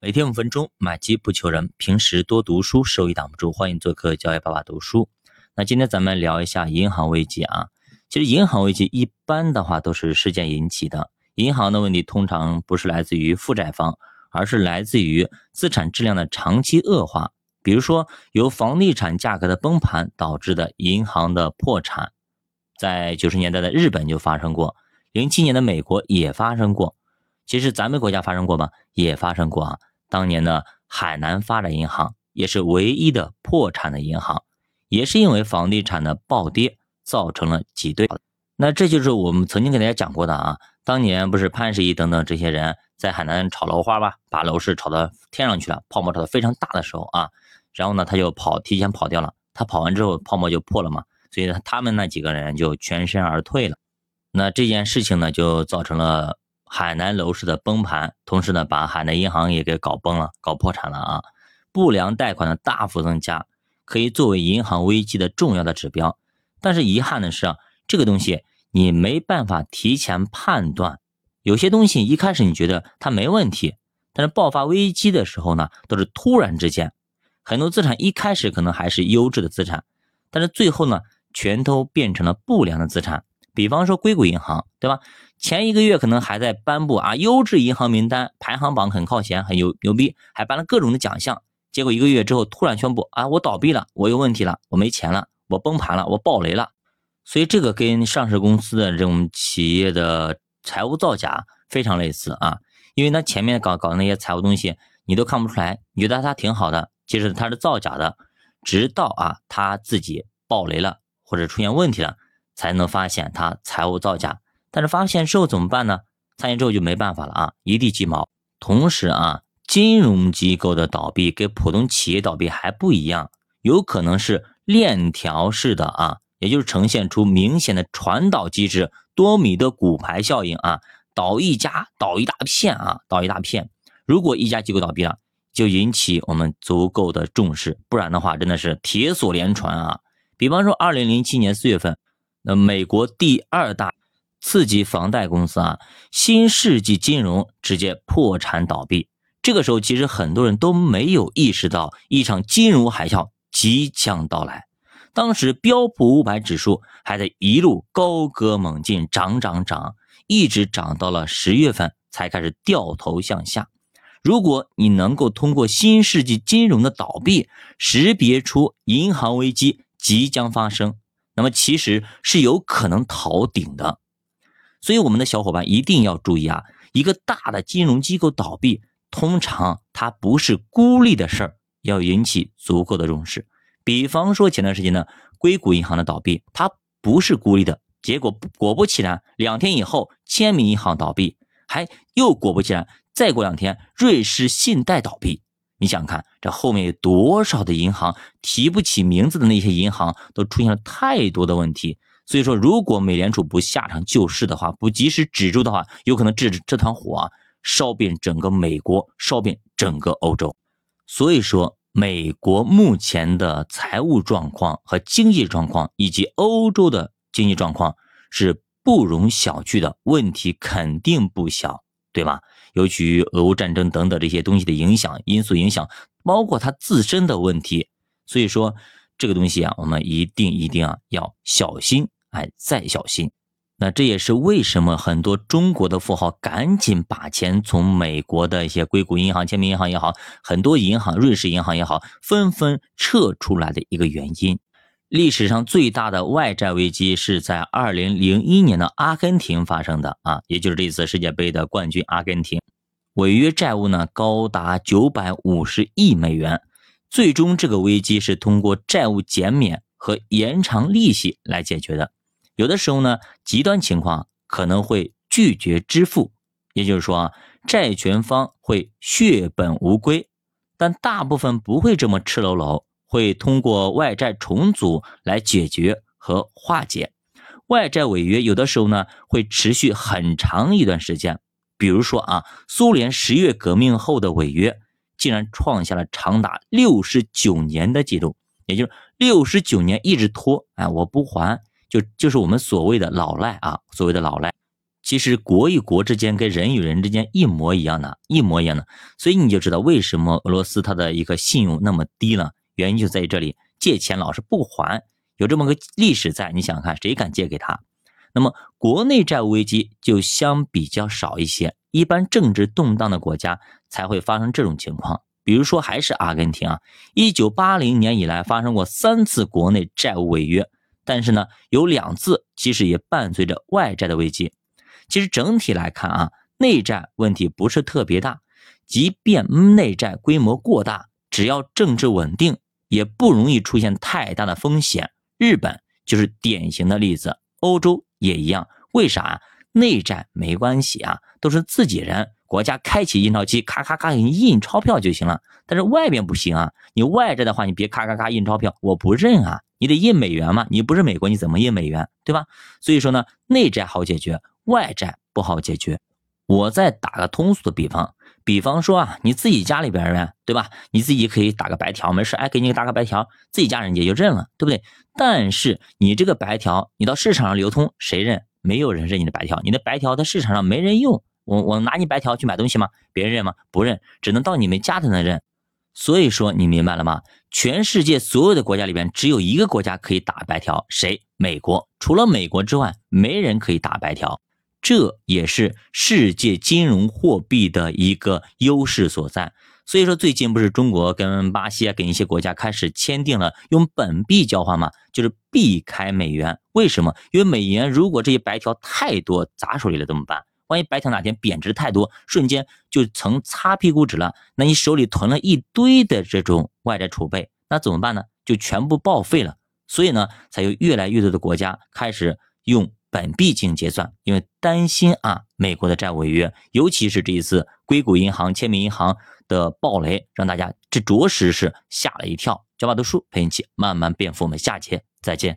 每天五分钟，买机不求人。平时多读书，收益挡不住。欢迎做客教育爸爸读书。那今天咱们聊一下银行危机啊。其实银行危机一般的话都是事件引起的。银行的问题通常不是来自于负债方，而是来自于资产质量的长期恶化。比如说由房地产价格的崩盘导致的银行的破产，在九十年代的日本就发生过，零七年的美国也发生过。其实咱们国家发生过吗？也发生过啊。当年的海南发展银行也是唯一的破产的银行，也是因为房地产的暴跌造成了挤兑。那这就是我们曾经给大家讲过的啊。当年不是潘石屹等等这些人在海南炒楼花吧，把楼市炒到天上去了，泡沫炒得非常大的时候啊，然后呢他就跑，提前跑掉了。他跑完之后泡沫就破了嘛，所以他们那几个人就全身而退了。那这件事情呢就造成了。海南楼市的崩盘，同时呢，把海南银行也给搞崩了，搞破产了啊！不良贷款的大幅增加，可以作为银行危机的重要的指标。但是遗憾的是啊，这个东西你没办法提前判断。有些东西一开始你觉得它没问题，但是爆发危机的时候呢，都是突然之间。很多资产一开始可能还是优质的资产，但是最后呢，全都变成了不良的资产。比方说硅谷银行，对吧？前一个月可能还在颁布啊优质银行名单排行榜，很靠前，很牛牛逼，还颁了各种的奖项。结果一个月之后突然宣布啊，我倒闭了，我有问题了，我没钱了，我崩盘了，我暴雷了。所以这个跟上市公司的这种企业的财务造假非常类似啊，因为他前面搞搞的那些财务东西你都看不出来，你觉得他挺好的，其实他是造假的，直到啊他自己暴雷了或者出现问题了。才能发现他财务造假，但是发现之后怎么办呢？发现之后就没办法了啊，一地鸡毛。同时啊，金融机构的倒闭跟普通企业倒闭还不一样，有可能是链条式的啊，也就是呈现出明显的传导机制，多米的骨牌效应啊，倒一家倒一大片啊，倒一大片。如果一家机构倒闭了，就引起我们足够的重视，不然的话真的是铁锁连船啊。比方说，二零零七年四月份。那美国第二大次级房贷公司啊，新世纪金融直接破产倒闭。这个时候，其实很多人都没有意识到一场金融海啸即将到来。当时标普五百指数还在一路高歌猛进，涨涨涨，一直涨到了十月份才开始掉头向下。如果你能够通过新世纪金融的倒闭，识别出银行危机即将发生。那么其实是有可能逃顶的，所以我们的小伙伴一定要注意啊！一个大的金融机构倒闭，通常它不是孤立的事儿，要引起足够的重视。比方说前段时间呢，硅谷银行的倒闭，它不是孤立的，结果果不其然，两天以后，签名银行倒闭，还又果不其然，再过两天，瑞士信贷倒闭。你想看这后面有多少的银行提不起名字的那些银行都出现了太多的问题，所以说如果美联储不下场救市的话，不及时止住的话，有可能这这团火啊烧遍整个美国，烧遍整个欧洲。所以说，美国目前的财务状况和经济状况，以及欧洲的经济状况是不容小觑的，问题肯定不小。对吧？尤其俄乌战争等等这些东西的影响因素影响，包括它自身的问题，所以说这个东西啊，我们一定一定啊要小心，哎，再小心。那这也是为什么很多中国的富豪赶紧把钱从美国的一些硅谷银行、签名银行也好，很多银行、瑞士银行也好，纷纷撤出来的一个原因。历史上最大的外债危机是在二零零一年的阿根廷发生的啊，也就是这次世界杯的冠军阿根廷，违约债务呢高达九百五十亿美元，最终这个危机是通过债务减免和延长利息来解决的。有的时候呢，极端情况可能会拒绝支付，也就是说啊，债权方会血本无归，但大部分不会这么赤裸裸。会通过外债重组来解决和化解外债违约，有的时候呢会持续很长一段时间。比如说啊，苏联十月革命后的违约竟然创下了长达六十九年的记录，也就是六十九年一直拖，哎，我不还，就就是我们所谓的老赖啊，所谓的老赖。其实国与国之间跟人与人之间一模一样的，一模一样的。所以你就知道为什么俄罗斯它的一个信用那么低了，原因就在于这里，借钱老是不还，有这么个历史在。你想想看，谁敢借给他？那么国内债务危机就相比较少一些，一般政治动荡的国家才会发生这种情况。比如说，还是阿根廷啊，一九八零年以来发生过三次国内债务违约，但是呢，有两次其实也伴随着外债的危机。其实整体来看啊，内债问题不是特别大，即便内债规模过大，只要政治稳定，也不容易出现太大的风险。日本就是典型的例子，欧洲也一样。为啥？内债没关系啊，都是自己人。国家开启印钞机，咔咔咔给你印钞票就行了。但是外边不行啊，你外债的话，你别咔咔咔印钞票，我不认啊。你得印美元嘛，你不是美国，你怎么印美元，对吧？所以说呢，内债好解决，外债不好解决。我再打个通俗的比方，比方说啊，你自己家里边人，对吧？你自己可以打个白条，没事，哎，给你打个白条，自己家人也就认了，对不对？但是你这个白条，你到市场上流通，谁认？没有人认你的白条，你的白条在市场上没人用。我我拿你白条去买东西吗？别人认吗？不认，只能到你们家才能认。所以说你明白了吗？全世界所有的国家里边，只有一个国家可以打白条，谁？美国。除了美国之外，没人可以打白条。这也是世界金融货币的一个优势所在。所以说，最近不是中国跟巴西啊，跟一些国家开始签订了用本币交换吗？就是避开美元。为什么？因为美元如果这些白条太多砸手里了怎么办？万一白条哪天贬值太多，瞬间就成擦屁股纸了，那你手里囤了一堆的这种外债储备，那怎么办呢？就全部报废了。所以呢，才有越来越多的国家开始用本币进行结算，因为担心啊美国的债务违约，尤其是这一次硅谷银行、签名银行的暴雷，让大家这着实是吓了一跳。教爸读书陪你一起慢慢变富，我们下节再见。